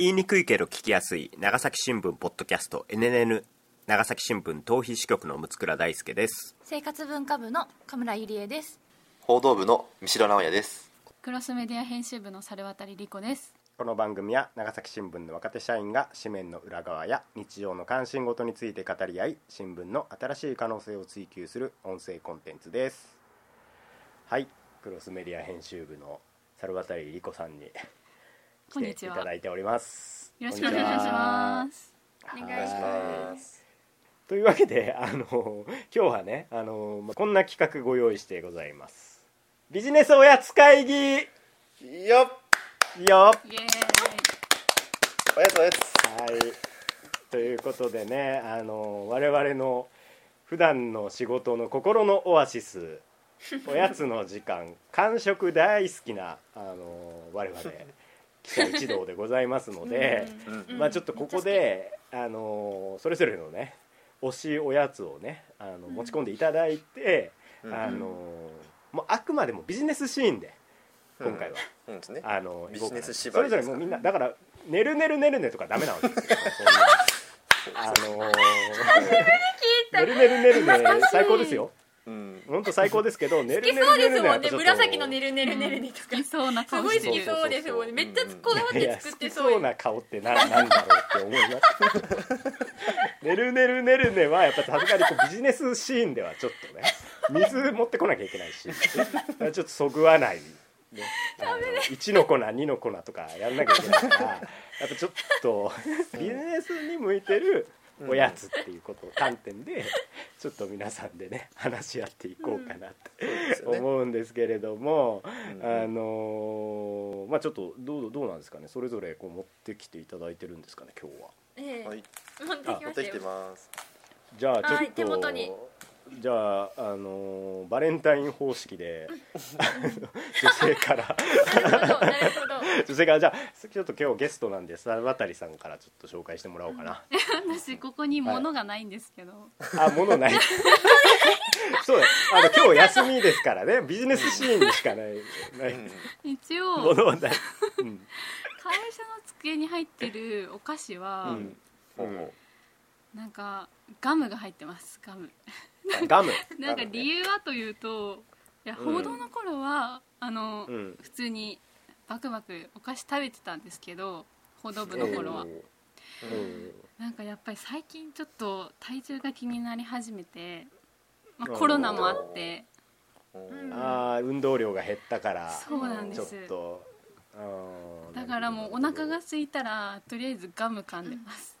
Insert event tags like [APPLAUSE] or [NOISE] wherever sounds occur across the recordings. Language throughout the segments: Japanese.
言いにくいけど聞きやすい長崎新聞ポッドキャスト NNN 長崎新聞逃避支局の六倉大輔です。生活文化部の神村ゆりえです。報道部の三城直也です。クロスメディア編集部の猿渡理子です。この番組は長崎新聞の若手社員が紙面の裏側や日常の関心事について語り合い新聞の新しい可能性を追求する音声コンテンツです。はい。クロスメディア編集部の猿渡理子さんに来ていこんにちは。ただいております。よろしくお願いします。お願いします。というわけであの [LAUGHS] 今日はねあのまあこんな企画ご用意してございます。ビジネスおやつ会議。よっ。よイエーイおやつおやつ。はい。ということでねあの我々の普段の仕事の心のオアシス。[LAUGHS] おやつの時間完食大好きなあの我々記者一同でございますので、うんまあ、ちょっとここであのそれぞれのね推しおやつをねあの持ち込んでいただいて、うん。あのもうあくまでもビジネスシーンで今回は、あのビジネス縛それぞれもうみんなだから「ねるねるねるね」とかダメなんですよ。[LAUGHS] あの [LAUGHS] ねるねるねるね最高ですようん。本当最高ですけどねるそうですもんね。紫のねるねるねるねとか。そうなす顔してる。ごい好きそうですもんね。めっちゃこだわって作ってそう。そうな顔ってななんだろうって思います。[LAUGHS] ねるねるねるねはやっぱさすがにこうビジネスシーンではちょっとね水持ってこなきゃいけないしちょっとそぐわない、ね、あの1の粉2の粉とかやんなきゃいけないからやっぱちょっと [LAUGHS] ビジネスに向いてるおやつっていうこと観点でちょっと皆さんでね話し合っていこうかなって思うんですけれども、うんあのーまあちょっとどうどうなんですかね。それぞれこう持ってきていただいてるんですかね今日は。ええ。はい。持ってきてます。じゃあちょっと、はい手元にじゃあ、あのーバレンタイン方式で [LAUGHS] 女性から。女性からじゃあちょっと今日ゲストなんで猿渡さんからちょっと紹介してもらおうかな、私ここに物がないんですけど、あ物ない。そうだあの今日休みですからね。ビジネスシーンにしかない。ない。うん一応物はない、うん。会社の机に入ってるお菓子は、うん。なんかガムが入ってます。ガム [LAUGHS] ガム、[LAUGHS] なんか理由はというといやうん。報道の頃は、あの、うん、普通にバクバクお菓子食べてたんですけど報道部の頃は、ううん。なんかやっぱり最近ちょっと体重が気になり始めて、まあ、うん。コロナもあって。うん。ああ運動量が減ったからそうなんでちょっすとだからもうお腹が空いたらとりあえずガム噛んでます、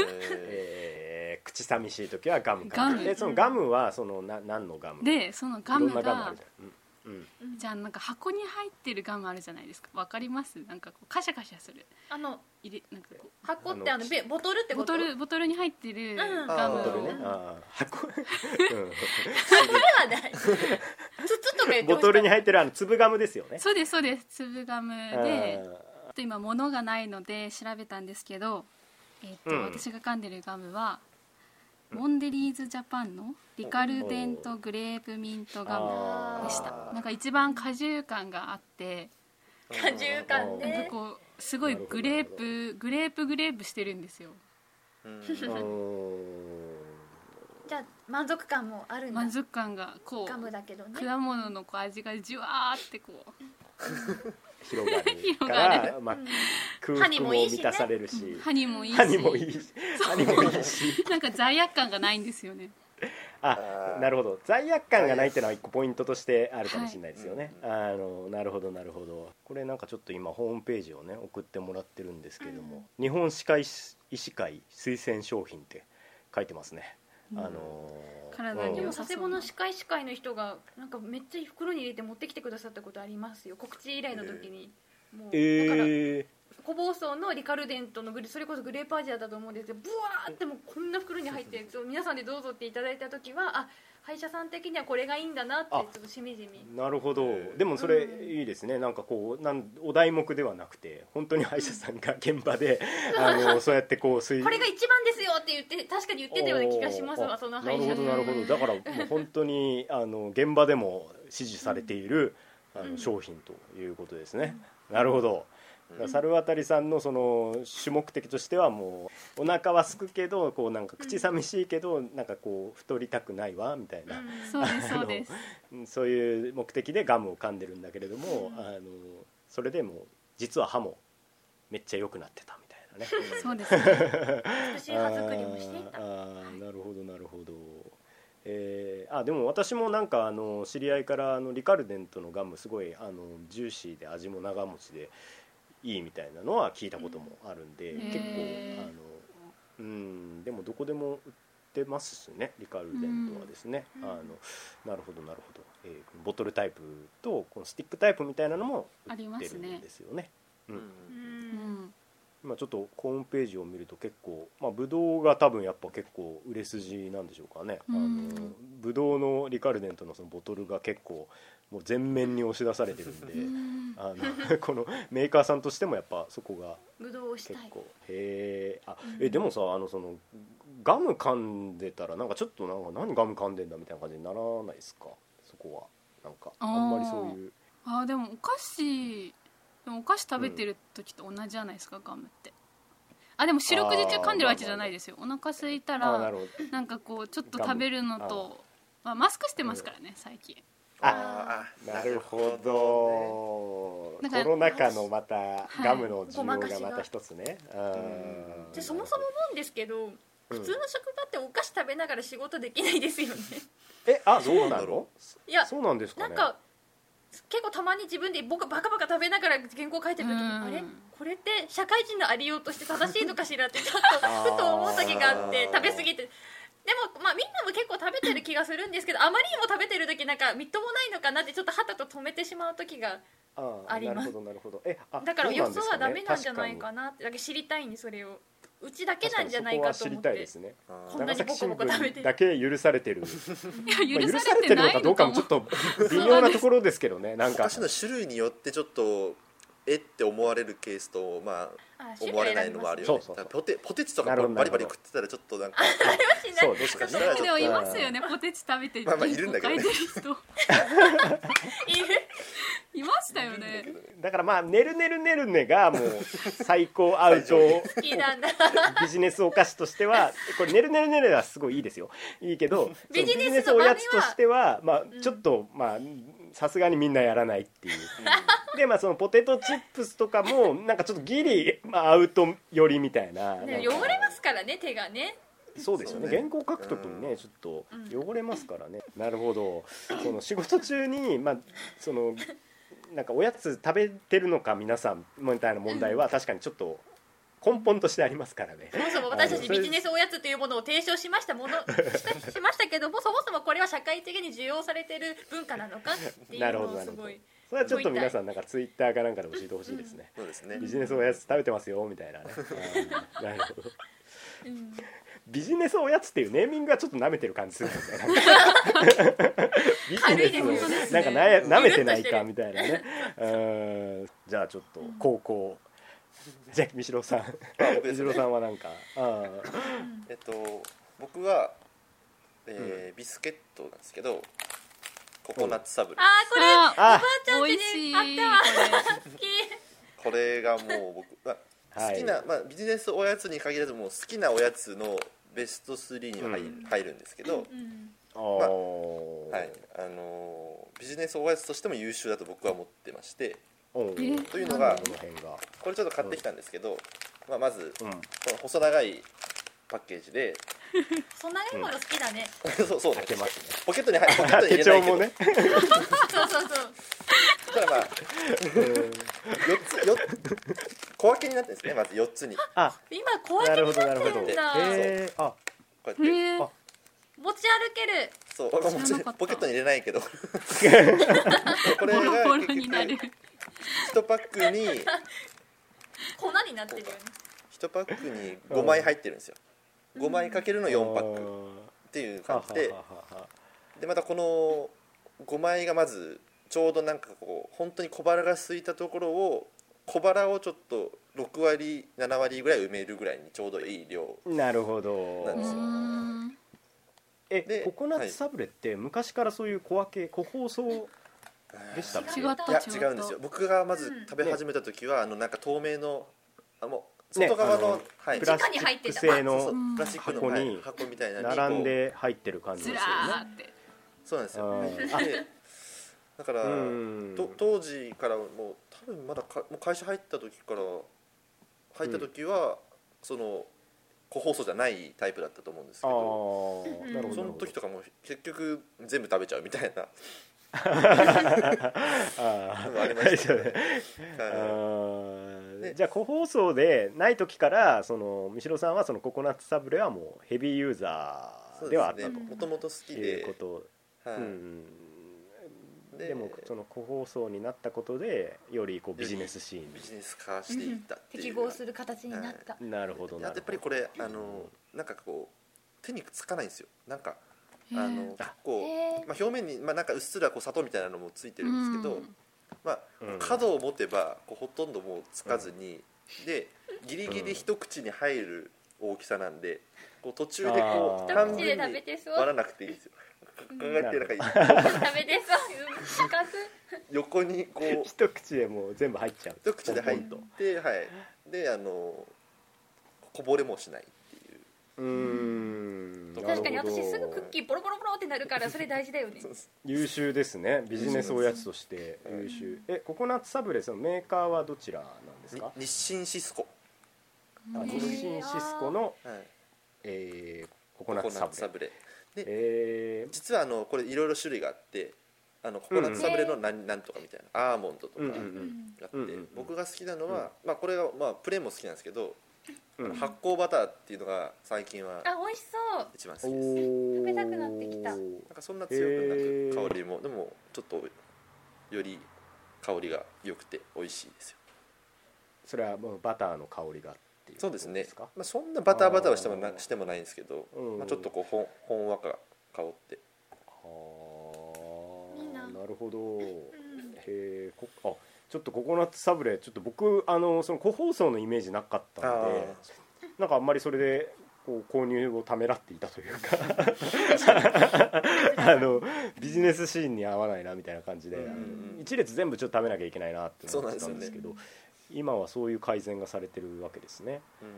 ええー口寂しい時はガムガム。でそのガムはそのな何のガム？でそのガムいろんなガムあがるじゃん、うんうん、じゃあなんか箱に入ってるガムあるじゃないですか。わかります？なんかこうカシャカシャする。あの入れなんかこ箱ってあのべボトルってこと？うボトルボトルに入ってるん。ガムボトルね。をあー。箱、それはない [LAUGHS] 筒とか言うん、ってボトルに入入ってるあの粒ガムですよね。そうですそうです粒ガムであちょっと今物がないので調べたんですけど、えっとうん。私が噛んでるガムはモンデリーズジャパンのリカルデントグレープミントガムでした。なんか一番果汁感があって。果汁感なんねかこうすごいグレープグレープグレープしてるんですよ。じゃあ満足感もあるんだ。満足感がこガムうだけどね。果物のこう味がじゅわーってこう広がる広がから、[LAUGHS] る。まあうん、空腹も満たされるし歯にもいいし歯にもいいし。歯にもいいし [LAUGHS] なんか罪悪感がないんですよね。あなるほど。罪悪感がないっていうのは一個ポイントとしてあるかもしれないですよね、あのなるほどなるほど。これなんかちょっと今ホームページをね送ってもらってるんですけれども、日本歯科医師会推薦商品って書いてますね、うんあのー体にでもうん佐世保の司会司会の人がなんかめっちゃ袋に入れて持ってきてくださったことありますよ。告知依頼の時に、もうだからえ小房総のリカルデントのグレそれこそグレープアジアだと思うんですけどブワーってもうこんな袋に入ってそう皆さんでどうぞっていただいた時はあ歯医者さん的にはこれがいいんだなってちょあっとしみじみ。ーなるほど。でもそれいいですね。なんかこうなんお題目ではなくて本当に歯医者さんが現場で [LAUGHS] あのそうやってこう推これが一番ですよって言って確かに言ってたような気がしますわそのなるほどなるほど。だからもう本当にあの現場でも支持されている、あのうん。商品ということですね、なるほど猿渡さんのその主目的としてはもうお腹はすくけどこうなんか口寂しいけどなんかこう太りたくないわみたいな、そうですそうです。そういう目的でガムを噛んでるんだけれども、うん。あのそれでも実は歯もめっちゃ良くなってたみたいなね。そうですね。美しい歯作りもしていた。あーあーなるほどなるほど。えーあでも私もなんかあの知り合いからあのリカルデントのガムすごいあのジューシーで味も長持ちでいいみたいなのは聞いたこともあるんで、うん。結構あのうんでもどこでも売ってますしねリカルデントはですね、うん。あのなるほどなるほど、えーボトルタイプとこのスティックタイプみたいなのも売ありってるますね。んですよね。うん。ううんん今ちょっとホームページを見ると結構まあブドウが多分やっぱ結構売れ筋なんでしょうかね、うん。あのブドウのリカルデントのそのボトルが結構もう全面に押し出されてるんで、うん。あの [LAUGHS] このメーカーさんとしてもやっぱそこが結構。へえあうん。えでもさあのそのガム噛んでたらなんかちょっとなんか何ガム噛んでんだみたいな感じにならないですか？そこは。なんかあんまりそういう。あーでもお菓子でもお菓子食べてる時と同じじゃないですかガムって。あでも四六時中噛んでるわけじゃないですよ。お腹空いたらなんかこうちょっと食べるのとまあ、マスクしてますからね最近。ああなるほど。だからコロナ禍のまたい。ガムの需ごまかしが。要がまた一つね、うん。でそもそもなんですけど普通の職場ってお菓子食べながら仕事できないですよね。えあそうどうなの？いやそうなんですかね。なんか結構たまに自分で僕バカバカ食べながら原稿書いてる時にうん。あれ？これって社会人のありようとして正しいのかしらってちょっと [LAUGHS] ふと思う時があって食べ過ぎて。でもまあみんなも結構食べてる気がするんですけどあまりにも食べてる時なんかみっともないのかなってちょっとはたと止めてしまう時があります。なるほどなるほど。えあだから予想はダメなんじゃないかなって。だけ知りたいんでそれをうちだけなんじゃないかと思って。すね。あこんな長崎新にボコボコ食べて。聞だけ許されてる。いや許されれてないてるのかどうのかもちょっと微妙なところですけどねなんか。お菓子の種類によってちょっとえって思われるケースとまああ思われないのもあるよね。そうそうそうだからポテポテチとかバリバリ食ってたらちょっとなんか。そうもしか？したらでもいますよねポテチ食べてまあまあいるんだけどねいてる人いましたよね。だからまあ「ねるねるねるね」がもう最高アウト [LAUGHS] 好きなんだ。ビジネスお菓子としてはこれ「ねるねるねる」はすごいいいですよいいけどビジネスのそのビジネスおやつとしてはまあんちょっとまあさすがにみんなやらないっていう。でまあそのポテトチップスとかもなんかちょっとギリ、まあ、アウト寄りみたいなねな汚れますからね手がね。そうですよね。ね原稿書くときにねちょっとうん汚れますからね、なるほど。その仕事中にまあそのなんかおやつ食べてるのか皆さんみたいな問題は確かにちょっと根本としてありますからね。そもそも私たちビジネスおやつというものを提唱しましたものししましたけどもそもそもこれは社会的に需要されてる文化なのかっていうのをすごいそれはちょっと皆さんなんかツイッターかなんかで教えてほしいですね、そうですね。ビジネスおやつ食べてますよみたいなね。[LAUGHS] あーなるほど。うんビジネスおやつっていうネーミングがちょっと舐めてる感じするねビジ軽いですネねスをなんかなや舐めてないかみたいなね。うんじゃあちょっと高校。じゃあ三代さん。三僕ですね。代さんはなんかあえっと僕はえービスケットなんですけどココナッツサブレあーこれああちゃんちに美味しいあったわ。こ好きこれがもう僕まあはい。好きな、まあ、ビジネスおやつに限らずもう好きなおやつのベスト3には入,、うん。入るんですけど、うんあー。はい。あのービジネスおやつとしても優秀だと僕は思ってましておーえというのがこの辺が。これちょっと買ってきたんですけど、まあ、まずうん。この細長いパッケージで。[LAUGHS] そんなにもの好きだね。そうそうね。開けますね。ポケットに入ポケットに入手れないけど、帳もね。そうそうそう。ただまあ4つよ小分けになってるんですねまず4つに。こあ今小分なるほけになどなるほど。ってんだへーあ。うやって、へえあ。持ち歩ける。そう知らなんかった。ポケットに入れないけど。[LAUGHS] これボロがボロ結になる。局1パックに。[LAUGHS] 粉になってるよね。1パックに5枚入ってるんですよ5枚かけるの4パッククっていう感じで。でまたこの5枚がまずちょうどなんかこう本当に小腹が空いたところを小腹をちょっと6割7割ぐらい埋めるぐらいにちょうどいい量。なるほど。なんですよ。うーん。えでココナッツサブレって昔からそういう小分け個包装でした？っけ違ったいや違った違うんですよ。僕がまずうん食べ始めた時は、あのなんか透明のあもうね外側の,、はい。プラスチ中に入ってた。ック製の箱にはい。箱みたいなのに並んこで入ってる感じですよね。そうなんですよ。だから、当時からもう多分まだかもう会社入った時から入った時は、その個包装じゃないタイプだったと思うんですけどその時とかも結局全部食べちゃうみたいなあありましたねじゃあ個包装でない時からその三代さんはそのココナッツサブレはもうヘビーユーザーではあったと。もともと好きいでうことはい。うん。ででもその個包装になったことでよりこうビジネスシービジネス化していったっていう適合する形になった、ンなるほどでなるほど。あとやっぱりこれあのなんかこう手につかないんですよ。なんかあの結構、まあ、表面に、まあ、なんかうっすらこう砂糖みたいなのもついてるんですけど、うんまあうん角を持てばこうほとんどもうつかずに、でギリギリ一口に入る大きさなんでこう途中でこう半分に食べてそう。割らなくていいんですよ。考えてなんか [LAUGHS] 食べてそう。横にこう。一口でもう全部入っちゃう。一口で入ってはい。であのこぼれもしないうん。確かになるほど。私すぐクッキーボロボロボロってなるから [LAUGHS] それ大事だよね。優秀ですね。ビジネスおやつとして優秀。えココナッツサブレそのメーカーはどちらなんですか？に日清シスコ、日清シスコの、はい、えーココナッツサブレ。でえー。実はあのこれいろいろ種類があってあのココナッツサブレのなんなんとかみたいなアーモンドとかがあんって、うんうんうん。僕が好きなのは、まあ、これが、まあ、プレーンも好きなんですけど、うん。発酵バターっていうのが最近はあ美味しそう。一番好きです。お食べたくなってきた。なんかそんな強くなく香りもでもちょっとより香りが良くて美味しいですよ。それはもうバターの香りがっていうそうですね。まあ、そんなバターバターはしてもなしてもないんですけど、うん。まあ、ちょっとこうほんほんわか香って。はあいいな。なるほど、うん。へえこあちょっとココナッツサブレちょっと僕あのその個包装のイメージなかったのでなんかあんまりそれでこう購入をためらっていたというか [LAUGHS] あのビジネスシーンに合わないなみたいな感じで、一列全部ちょっと食べなきゃいけないなって思ってたんですけど今はそういう改善がされてるわけですね。うん。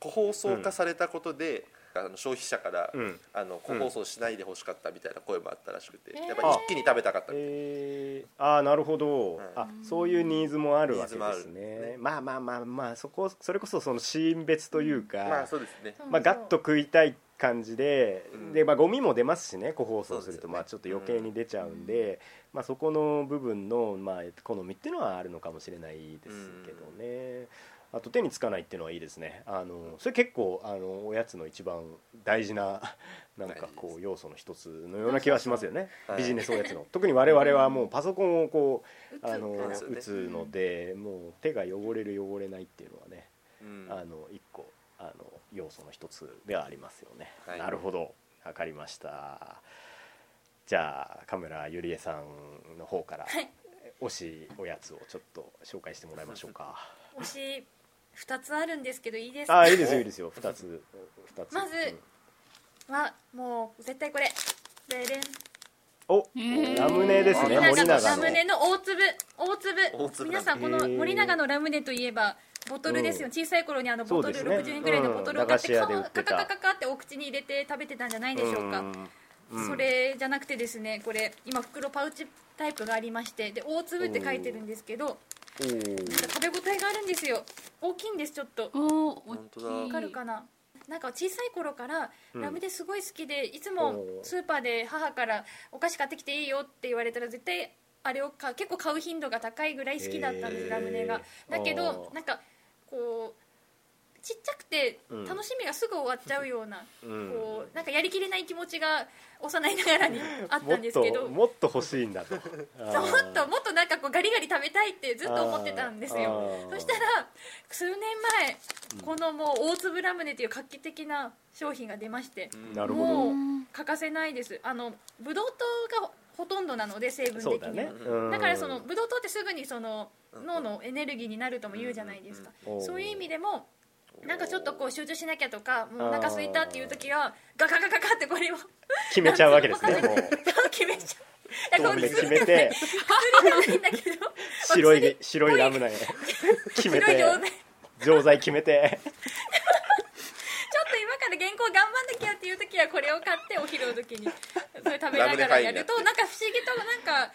個包装化されたことで、あの消費者から、うん。あの個包装しないでほしかったみたいな声もあったらしくて、うんやっぱり一気に食べたかったみたいえー、ああなるほど、はいあそういうニーズもあるわけですね。ね。まあまあまあまあそこそれこそそのシーン別というか、な、まあそうですね。まあ、ガッと食いたい感じで,、うん。でまあ、ゴミも出ますしね個包装すると、まあ、ちょっと余計に出ちゃうんで、まあ、そこの部分の、まあ、好みっていうのはあるのかもしれないですけどね、あと手につかないっていうのはいいですね。あのそれ結構あのおやつの一番大事な [LAUGHS] なんかこう要素の一つのような気はしますよね。はい。ビジネスおやつの。特に我々はもうパソコンをこう打つあの打つのでもう手が汚れる汚れないっていうのはねうん。あの一個あの要素の一つではありますよね、はい。なるほど。分かりました。じゃあカメラゆりえさんの方からはい。推しおやつをちょっと紹介してもらいましょうか。推し2つあるんですけどいいですか？あいいですよいいですよ。2つ。二つ。まずはもう絶対これ。ででんおラムネですね森森永の。ラムネの大粒。大粒。大粒皆さんこの森永のラムネといえばボトルですよ、うん。小さい頃にあのボトルね。60円ぐらいのボトルを買ってうんカカカカカってお口に入れて食べてたんじゃないでしょうか、うんそれじゃなくてですねこれ今袋パウチタイプがありましてで大粒って書いてるんですけど食べ応えがあるんですよ。大きいんですちょっと。わかるかな？なんか小さい頃からうん。ラムネすごい好きで、いつもスーパーで母からお菓子買ってきていいよって言われたら絶対あれをか結構買う頻度が高いぐらい好きだったんです、ラムネが。だけどなんかこうちっちゃくてうん。楽しみがすぐ終わっちゃうような、うん。こうなんかやりきれない気持ちが幼いながらに [LAUGHS] あったんですけど。もっともっと欲しいんだと。[LAUGHS] もっともっとなんかこうガリガリ食べたいってずっと思ってたんですよ。そしたら数年前このもう大粒ラムネという画期的な商品が出ましてなるほもどう欠かせないです。あのブドウ糖がほとんどなので成分的には、うん。だからそのブドウ糖ってすぐにその脳のエネルギーになるとも言うじゃないですか、うん。そういう意味でもなんかちょっとこう集中しなきゃとかもうお腹空いたっていう時はガガガガガってこれを決めちゃうわけですね決めちゃう。だからこれ決めて白い薬白いラムネ。決めて錠剤決めて。ちょっと今から原稿頑張んなきゃっていう時はこれを買ってお昼の時にそれ食べながらやるとなんか不思議となんか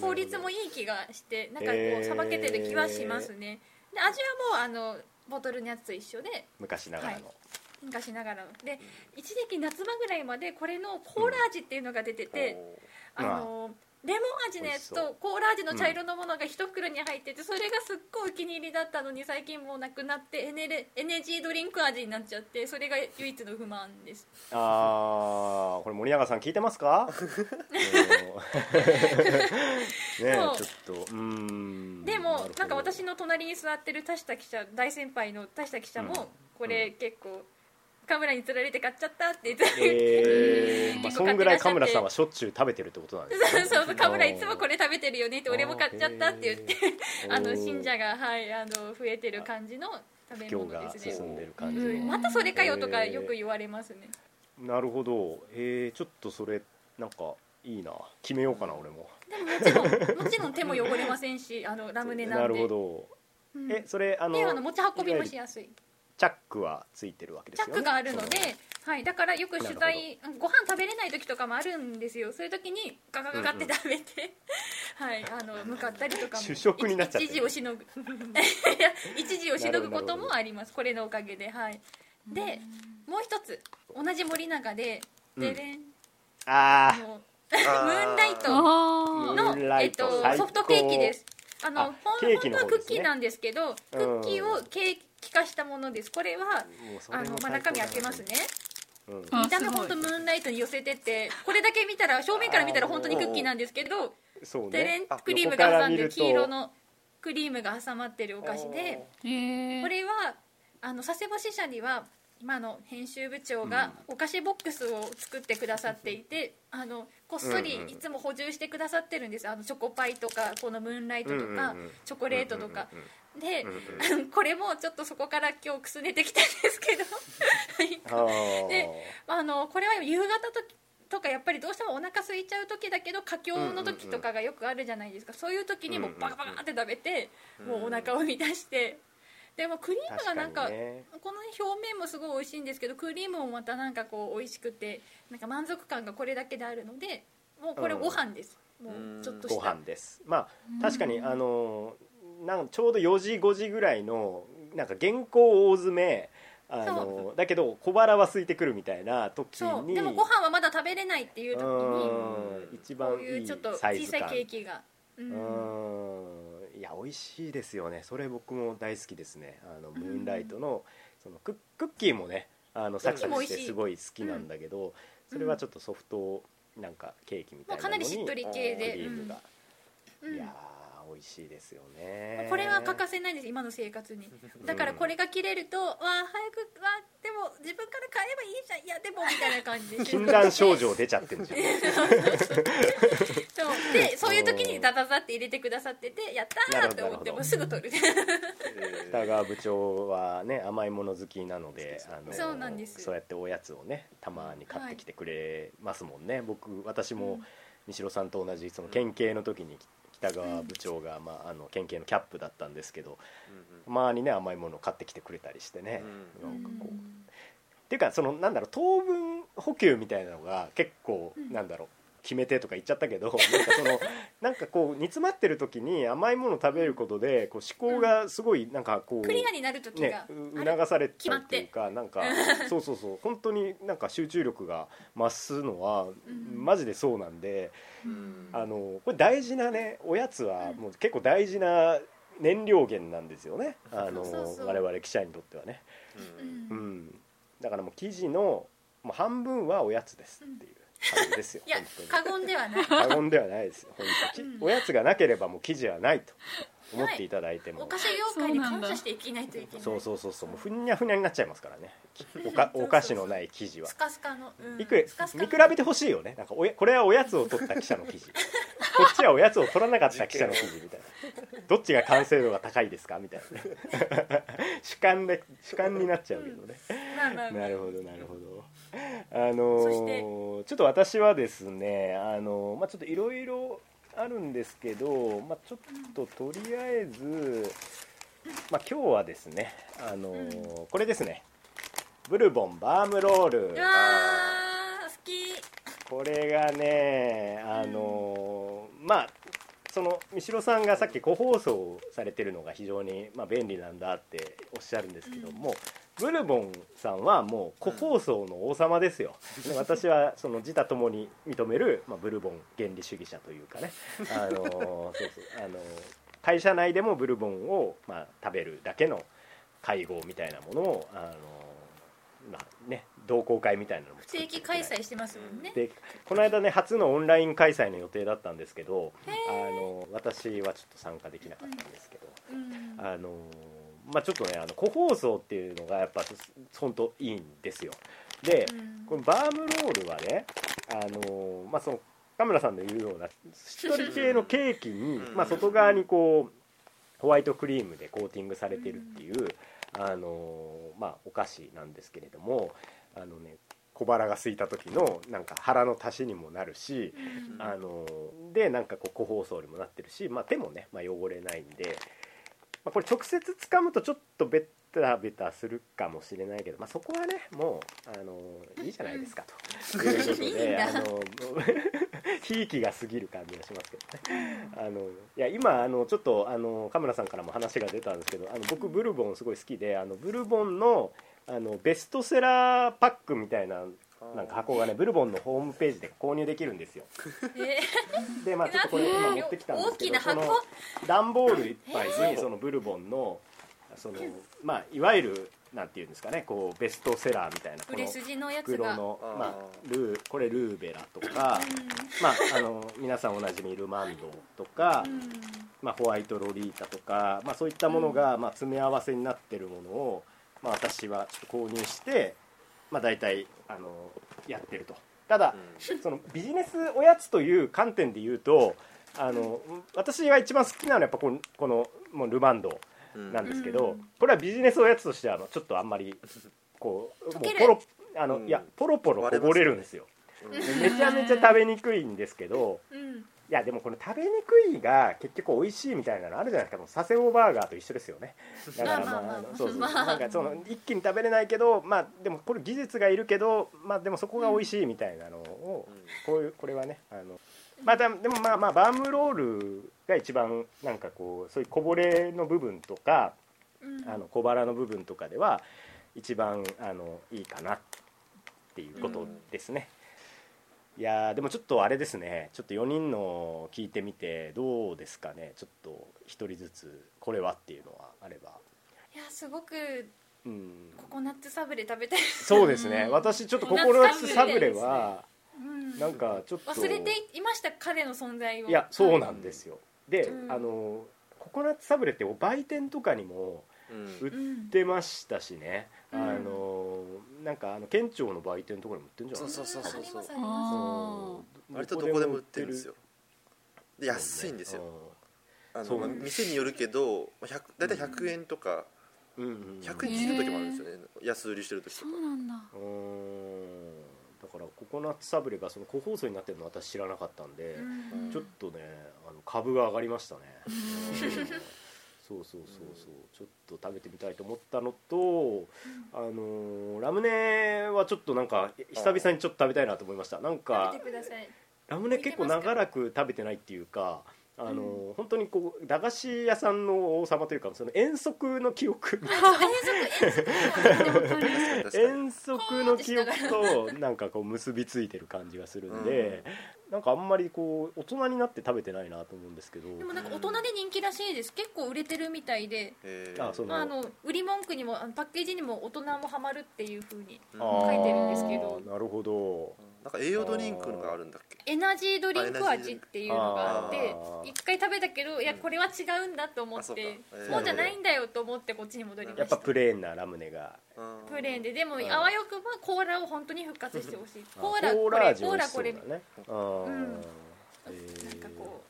効率もいい気がしてなんかこうさばけてる気はしますね。で味はもうあのボトルのやつと一緒で。昔ながらの、昔ながらの。で一時期夏場ぐらいまでこれのコーラ味っていうのが出てて、あのレモン味のやつとコーラ味の茶色のものが一袋に入っててそれがすっごいお気に入りだったのに最近もうなくなってエネレエネジードリンク味になっちゃってそれが唯一の不満です。ああこれ森永さん聞いてますか？[LAUGHS] うん。ねちょっとうーん。でもなんか私の隣に座ってる田下記者大先輩の田下記者うん。もこれ結構カメラに釣られて買っちゃったって言ってえー [LAUGHS] まあ、そんぐらい神買ってらっしゃって。村さんはしょっちゅう食べてるってことなんですね。そうそうカメラいつもこれ食べてるよねって俺も買っちゃったって言ってあの信者がはいあの増えてる感じの食べ物ですね。進んでる感じの、うん。またそれかよとかよく言われますね。なるほどえー、ちょっとそれなんかいいな。決めようかな俺も。でももちろんもちろん手も汚れませんしあのラムネなんで。なるほど、うん。えそれあの持ち運びもしやすいチャックはついてるわけですよね。チャックがあるのでそ、はい、だからよく取材ご飯食べれない時とかもあるんですよ。そういう時にガガガガって食べて、[LAUGHS] はい。あの向かったりとかも主食になっちゃってる。一時をしのぐいや [LAUGHS] 一時をしのぐこともあります。これのおかげではい。でもう一つ同じ森永ででれん、ああの [LAUGHS] ムーンライトあのえっと、ソフトケーキです。あのあ本当はクッキーなんですけど、クッキーをケーキ化したものです。これはあの、まあ、中身開けますね。うん。あ見た目本当ムーンライトに寄せててこれだけ見たら正面から見たら本当にクッキーなんですけどそうテレンねクリームが挟んで黄色のクリームが挟まってるお菓子でこれはあの佐世保支社には今の編集部長がお菓子ボックスを作ってくださっていて、あのこっそりうんうんいつも補充してくださってるんです。あのチョコパイとかこのムーンライトとか、うんうんうんチョコレートとか、で、うんうん [LAUGHS] これもちょっとそこから今日くすねてきたんですけど。あー。[LAUGHS] であのこれは夕方ととかやっぱりどうしてもお腹空いちゃう時だけど佳境の時とかがよくあるじゃないですか、そういう時にもうバカバカって食べて、もうお腹を満たしてでもクリームがなんかねこの表面もすごい美味しいんですけどクリームもまたなんかこう美味しくてなんか満足感がこれだけであるのでもうこれご飯です、もうちょっとした。ご飯です。まあ確かにあのなんちょうど4時5時ぐらいのなんか原稿大詰めあのだけど小腹は空いてくるみたいな時にそう。でもご飯はまだ食べれないっていう時にうん。一番こういうちょっと小さいケーキが、うんや美味しいですよね。それ僕も大好きですね。あのムーンライトのそのククッキーもねあのサクサクしてすごい好きなんだけどそれはちょっとソフトなんかケーキみたいなのにかなりしっとり系でクリームが、うん。いやー美味しいですよね。これは欠かせないんです今の生活に。だからこれが切れると、わあ早くわあでも自分から買えばいいじゃんいやでもみたいな感じ。で禁断症状出ちゃってるじゃん。そう。でそういう時にダダダって入れてくださっててやったーって思ってもうすぐ取る。北川部長はね甘いもの好きなのであのそうなんです。そうやっておやつをねたまに買ってきてくれますもんね、僕私も三代さんと同じその県警の時に北川部長が、まあ、あの県警のキャップだったんですけどたまにね甘いものを買ってきてくれたりしてね、なんかこう。っていうかそのなんだろう糖分補給みたいなのが結構、なんだろう決めてとか言っちゃったけどなんかその [LAUGHS] なんかこう煮詰まってる時に甘いものを食べることでこう思考がすごいなんかこう、クリアになる時ねが、促されたっていうかなんかそうそうそう。本当になんか集中力が増すのは、ん。マジでそうなんでうん。あのこれ大事なねおやつはもう結構大事な燃料源なんですよね。あの我々記者にとってはね。うん。うん、だからもう記事のもう半分はおやつですっていう感じですよいや本過言ではない。[LAUGHS] 過言ではないですよ本当。に、うん。おやつがなければもう記事はないと思っていただいても。お菓子業界に感謝していきないといけない。そうそうそうそう。もうふにゃふにゃになっちゃいますからね。[LAUGHS] おかお菓子のない記事は。スカスカの、うん。いく見比べてほしいよね。なんかおやこれはおやつを取った記者の記事。[LAUGHS] こっちはおやつを取らなかった記者の記事みたいな。[LAUGHS] どっちが完成度が高いですかみたいなね。主観で主観になっちゃうけどね。まあまあまあ。なるほどなるほど。あのーちょっと私はですねあのーまあちょっといろいろあるんですけどまあちょっととりあえずまあ今日はですねあのーこれですね。ブルボンバームロール。うわー好き。これがねあのーまあその三代さんがさっき個包装されてるのが非常に、まあ、便利なんだっておっしゃるんですけども、ブルボンさんはもう個包装の王様ですよ、で私はその自他ともに認める、まあ、ブルボン原理主義者というかね、あのそうそう。あの会社内でもブルボンを、まあ、食べるだけの会合みたいなものを、あのーまあね、同好会みたいなのも不定期開催してますもんね。でこの間ね初のオンライン開催の予定だったんですけどあの私はちょっと参加できなかったんですけど、うん。あのまあちょっとねあの個包装っていうのがやっぱ本当いいんですよ。で、うん。このバームロールはねあのまあそのカメラさんの言うようなしっとり系のケーキに、うん。まあ、外側にこうホワイトクリームでコーティングされてるっていう、あのまあ、お菓子なんですけれどもあのね小腹が空いた時のなんか腹の足しにもなるし、うん。あのでなんかこう個包装にもなってるし、まあ、手もね、まあ、汚れないんで、まあ、これ直接掴むとちょっとベタベタするかもしれないけど、まあ、そこはねもうあのいいじゃないですかということで [LAUGHS] だ。あの [LAUGHS] ひいきが過ぎる感じがしますけどね。あのいや今あのちょっとあのカメラさんからも話が出たんですけどあの僕ブルボンすごい好きであのブルボンのあのベストセラーパックみたいななんか箱がねブルボンのホームページで購入できるんですよ。えでまあちょっとこれ今持ってきたんですけどその段ボールいっぱいにそのブルボンのそのまあいわゆるなんていうんですかねこうベストセラーみたいなこの売れ筋のやつが。袋のまあルーこれルーベラとかまああの皆さんおなじみルマンドとかまあホワイトロリータとかまあそういったものがまあ詰め合わせになってるものをまあ私はちょっと購入してまあ大体あのやってると。ただそのビジネスおやつという観点で言うとあの私が一番好きなのはやっぱこのこのもうルマンド。うんなんですけど、うん。これはビジネスおやつとしてはあのちょっとあんまりこうも溶ける。うポロあの、うん。いやポロポロこぼれるんですよ。うん。でめちゃめちゃ食べにくいんですけどうん。いやでもこの食べにくいが結局美味しいみたいなのあるじゃないですか。もう佐世保バーガーと一緒ですよね。だからまあまあ。まあまああのそうそう。まあ。なんかその一気に食べれないけどまあでもこれ技術がいるけどまあでもそこが美味しいみたいなのをこういうこれはねあのまあでもまあまあバームロールが一番なんかこうそういうこぼれの部分とかうん。あの小腹の部分とかでは一番あのいいかなっていうことですね、いやーでもちょっとあれですね。ちょっと4人の聞いてみてどうですかね。ちょっと1人ずつこれはっていうのはあれば。いやすごくうん。ココナッツサブレ食べたい。そうですね。うん私ちょっとココナッツサブレは [LAUGHS] うんなんかちょっと。忘れていました彼の存在を。いやそうなんですよ。で、うん。あのココナッツサブレって売店とかにもうん。売ってましたしね、うん。あのなんかあの県庁の売店とかにも売ってるんじゃない？そうそうそうそうありますありあまうん割とどこでも売ってるんですよ。で安いんですよ。あの、店によるけどまあ100大体100円とかうんうんうん。100円切る時もあるんですよね。安売りしてる時とか。そうなんだ。うーん。だからココナッツサブレがその個包装になってるの私知らなかったんで、すうん。ちょっとねあの株が上がりましたね、うん。そう。そう。そう。そう。ちょっと食べてみたいと思ったのと、あのーラムネはちょっとなんか久々にちょっと食べたいなと思いました。なんかラムネ結構長らく食べてないっていうかあの、本当にこう駄菓子屋さんの王様というかその遠足の記憶。[LAUGHS] 遠足の記憶。[LAUGHS] となんかこう結びついてる感じがするんで、なんかあんまりこう大人になって食べてないなと思うんですけど。でもなんか大人で人気らしいです。結構売れてるみたいで。えー。ああ、あの売り文句にもパッケージにも大人もハマるっていうふうに書いてるんですけど。なるほどなんか栄養ドリンクのがあるんだっけ？エナジードリンク味っていうのがあって一回食べたけどいやこれは違うんだと思ってえー。そうじゃないんだよと思ってこっちに戻りました。やっぱプレーンなラムネが。プレーンででもうん。あわよくばコーラを本当に復活してほしい。あコーラこコーラれコーラこれ。だねうんなんかこ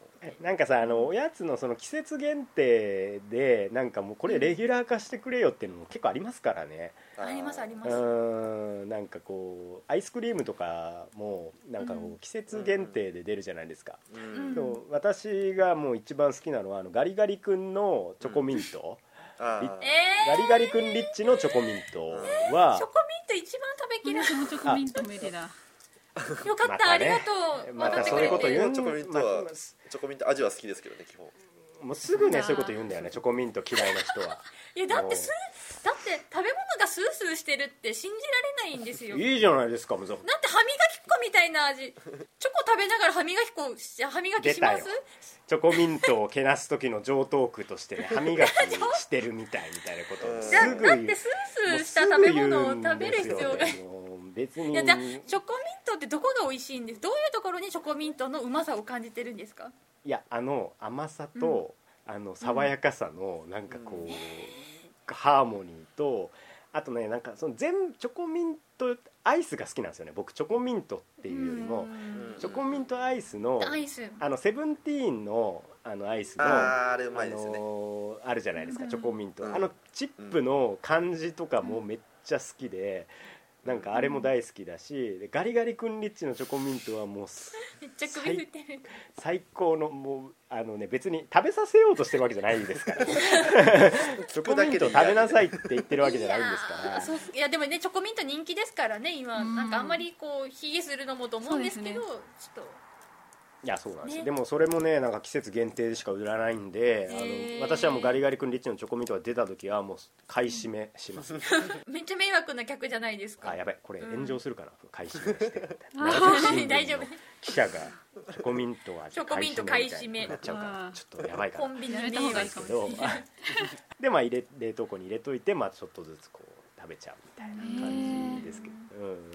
なんかさあのおやつのその季節限定でなんかもうこれレギュラー化してくれよっていうのも結構ありますからね。うありますありうます。ーん。なんかこうアイスクリームとかもなんかこうん。う季節限定で出るじゃないですか、ううん。う私がもう一番好きなのはあのガリガリ君のチョコミント、あー。えガリガリ君リッチのチョコミントはー、チョコミント一番食べきれ私もチョコミント無理だ [LAUGHS] よかった、またね。ありがとう。またそういうことて言うんチョコミントはまあチョコミント味は好きですけどね基本。もうすぐねそういうこと言うんだよねチョコミント嫌いな人は。いやだってすだって食べ物がスースーしてるって信じられないんですよ。だいいじゃないですかもう。そうって歯磨き粉みたいな味。チョコ食べながら歯磨き粉し歯磨きします？出たよ。チョコミントをけなす時の上等句としてね歯磨きしてるみたいみたいなことを。すだぐ言うだってスースーした食べ物を食べる必要がい別に。いやじゃあチョコミントってどこが美味しいんです？どういうところにチョコミントのうまさを感じてるんですか？いやあの甘さと、あの爽やかさのなんかこう、ハーモニーとあとねなんかその全チョコミントアイスが好きなんですよね。僕チョコミントっていうよりもうん。チョコミントアイスのアイス。あのセブンティーンのあのアイスのあーあれうまあいですよね。のーあるじゃないですか、うん。チョコミント、うん。あのチップの感じとかもめっちゃ好きで、なんかあれも大好きだしでガリガリ君リッチのチョコミントはもうすめっちゃ首振ってる。最高のもうあのね別に食べさせようとしてるわけじゃないですから、ね、[LAUGHS] チョコミント食べなさいって言ってるわけじゃないんですから。いやーそういやでもねチョコミント人気ですからね今、うん。なんかあんまりこう卑下するのもと思うんですけどそうちょっといやそうなんですよ、ね。でもそれもねなんか季節限定でしか売らないんで、あの私はもうガリガリ君リッチのチョコミントが出た時はもう買い占めします、[LAUGHS] めっちゃ迷惑な客じゃないですか。あやばい。これうん。炎上するかな、買い占めして。るみたいな大丈夫。記者がチョコミントはチョコミント買い占め。なっちゃうから。ちょっとやばいかな。コンビニやめた迷方がいいか惑もけど。[LAUGHS] でまあ入れ冷凍庫に入れといてまあちょっとずつこう食べちゃうみたいな感じですけど、うん、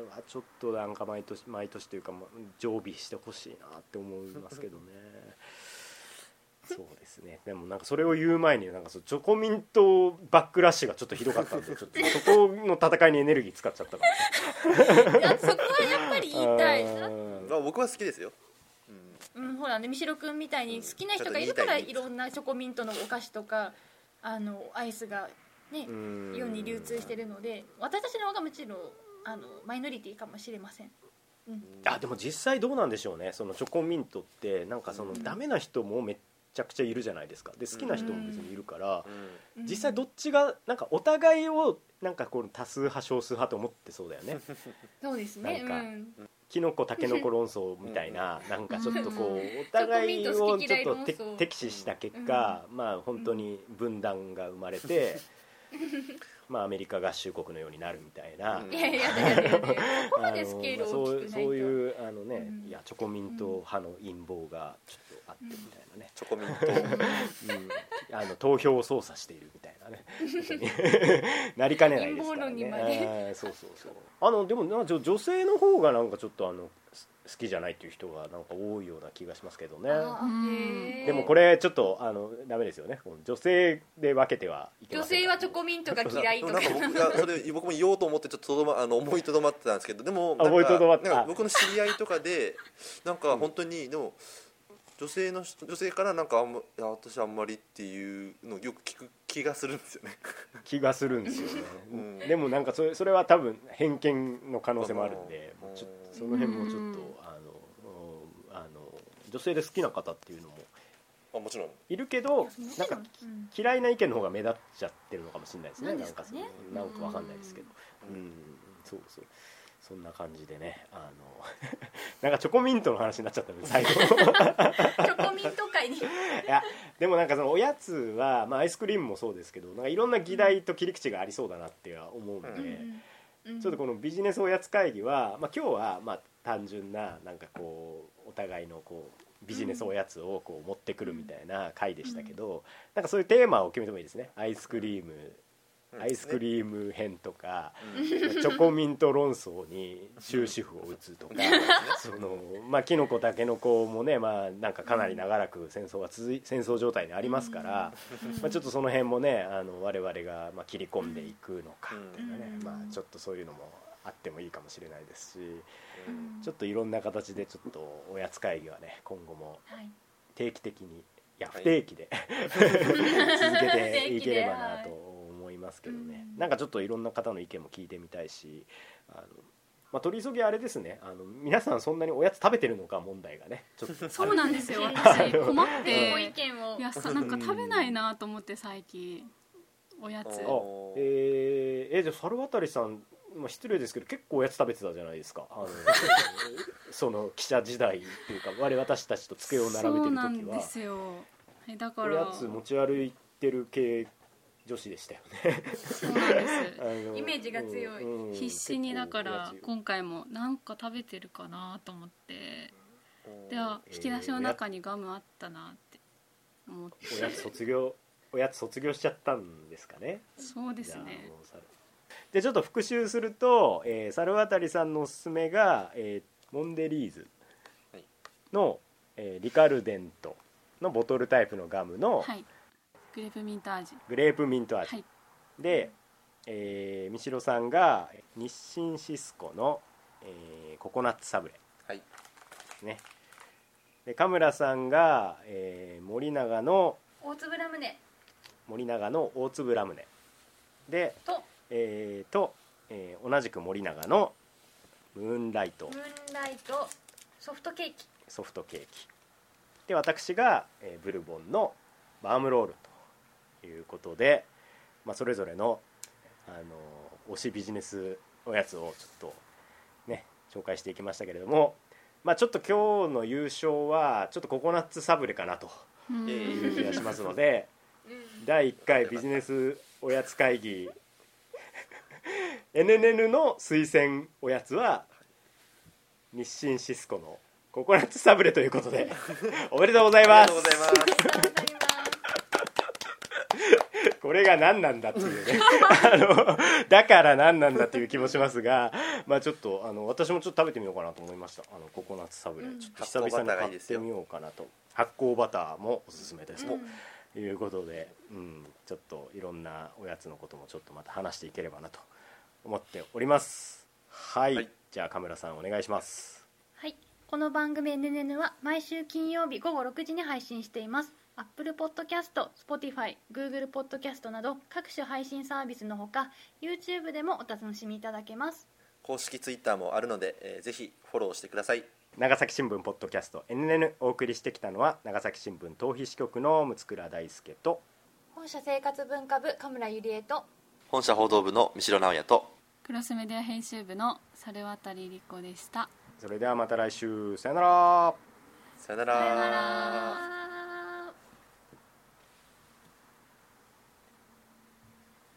はちょっとなんか毎年毎年というか、まあ、常備してほしいなって思いますけどね。そうですね。でもなんかそれを言う前になんかそうチョコミントバックラッシュがちょっとひどかったんでちょっとそこの戦いにエネルギー使っちゃったから [LAUGHS] そこはやっぱり言いたいうんまあ僕は好きですよ、うん。うん、ほらねみしろくんみたいに好きな人がいるからいろんなチョコミントのお菓子とかあのアイスがねうん。世に流通してるので私たちの方がもちろんあのマイノリティかもしれません。あでも実際どうなんでしょうね。そのチョコミントってなんかそのダメな人もめっちゃくちゃいるじゃないですか。で好きな人も別にいるから、うん。実際どっちがなんかお互いをなんかこの多数派少数派と思ってそうだよね。そうですね。なんかうん。キノコタケノコ論争みたいななんかちょっとこうん。うお互いをちょっと敵視した結果、まあ本当に分断が生まれて、[LAUGHS] まあアメリカ合衆国のようになるみたいな。うん。いやいやいやいやいやここまであのスケールそう大きくないと。そういうあのね、うん。いやチョコミント派の陰謀がちょっとあってみたいなね、チョコミント。うん、あの投票を操作しているみたいなね。[LAUGHS] なり [LAUGHS] かねないですからね。そうそうそう。あのでもな女女性の方がなんかちょっとあのす好きじゃないっていう人がなんか多いような気がしますけどね。でもこれちょっとあのダメですよね。この女性で分けてはいけません女性はチョコミントが嫌いとか。なんか僕がそれ僕も言おうと思ってちょっととどまあの思いとどまってたんですけどでもなんか思いとどまった。なんか僕の知り合いとかでなんか本当にでも女性の人女性からなんかあんまいや私あんまりっていうのをよく聞く気がするんですよね。気がするんですよね、うん。でもなんかそれそれは多分偏見の可能性もあるんでちょその辺もちょっとうん。あのうんあの女性で好きな方っていうのもあもちろん。いるけどなんかうん。嫌いな意見の方が目立っちゃってるのかもしれないですね。なんかそのですかねなんかわかんないですけど。ううんん。そうそうそんな感じでねあの [LAUGHS] なんかチョコミントの話になっちゃったんで最後チョコミント界に。[LAUGHS] いやでもなんかそのおやつは、まあ、アイスクリームもそうですけどなんかいろんな議題と切り口がありそうだなっては思うので、うんちょっとこのビジネスおやつ会議は、まあ、今日はまあ単純ななんかこうお互いのこうビジネスおやつをこう持ってくるみたいな会でしたけど、なんかそういうテーマを決めてもいいですね。アイスクリームアイスクリーム編とか、チョコミント論争に終止符を打つとか、[LAUGHS] そのまあキノコタケノコもねまあなんかかなり長らく戦争が続い戦争状態にありますから、まあちょっとその辺もねあの我々がまあ切り込んでいくのかっていうかね、うん。まあちょっとそういうのもあってもいいかもしれないですしうん。ちょっといろんな形でちょっとおやつ会議はね今後もはい。定期的にいやはい。不定期で、[LAUGHS] 続けていければなとますけどね、うん。なんかちょっといろんな方の意見も聞いてみたいしあの、まあ、取り急ぎあれですね。あの皆さんそんなにおやつ食べてるのか問題がねちょっと。そうなんですよ。[LAUGHS] 私困ってご意見を。いやさなんか食べないなと思って最近おやつ。えー、えじゃあ猿渡さん、まあ、失礼ですけど結構おやつ食べてたじゃないですか。あの [LAUGHS] その記者時代っていうか我々私たちと机を並べてそうるなんで時はすよ。えだから。おやつ持ち歩いてる系女子でしたよね。そうなんです。イメージが強い。うんうん必死にだから今回もなんか食べてるかなと思って。ではえー引き出しの中にガムあったなって思って。おやつ卒業おやつ卒業しちゃったんですかね。そうですじゃあねでちょっと復習すると、えー、猿渡さんのおすすめが、えーモンデリーズはい。の、えーリカルデントのボトルタイプのガムのはいグレープミント味。グレープミント味、はい。で、えー、三代さんが日清シスコの、えーココナッツサブレ。はい。ね。で神村さんが、えー森永の大粒ラムネ。森永の大粒ラムネ。でと。えーと、えー同じく森永のムーンライト。ムーンライト。ソフトケーキ。ソフトケーキ。で私が、えーブルボンのバームロールということで、まあ、それぞれの、あの推しビジネスおやつをちょっとね紹介していきましたけれども、まあ、ちょっと今日の優勝はちょっとココナッツサブレかなという気がしますので第1回ビジネスおやつ会議 NNN の推薦おやつは日清シスコのココナッツサブレということでおめでとうございますこれが何なんだっていうね。あのだから何なんだっていう気もしますがまあちょっとあの私もちょっと食べてみようかなと思いました。あのココナッツサブレ、うん。ちょっと久々に買ってみようかなと。発酵バターもおすすめですと、いうことで、うん、ちょっといろんなおやつのこともちょっとまた話していければなと思っております。はい、はい。じゃあカメラさんお願いします。はい。この番組 NNN は毎週金曜日午後6時に配信しています Apple Podcast、Spotify、Google Podcast など各種配信サービスのほか YouTube でもお楽しみいただけます。公式ツイッターもあるので、えーぜひフォローしてください。長崎新聞ポッドキャスト NNN お送りしてきたのは長崎新聞逃避支局の六倉大輔と本社生活文化部神村ゆりえと本社報道部の三代直也とクロスメディア編集部の猿渡理子でした。それではまた来週さよなら。さよなら。さよなら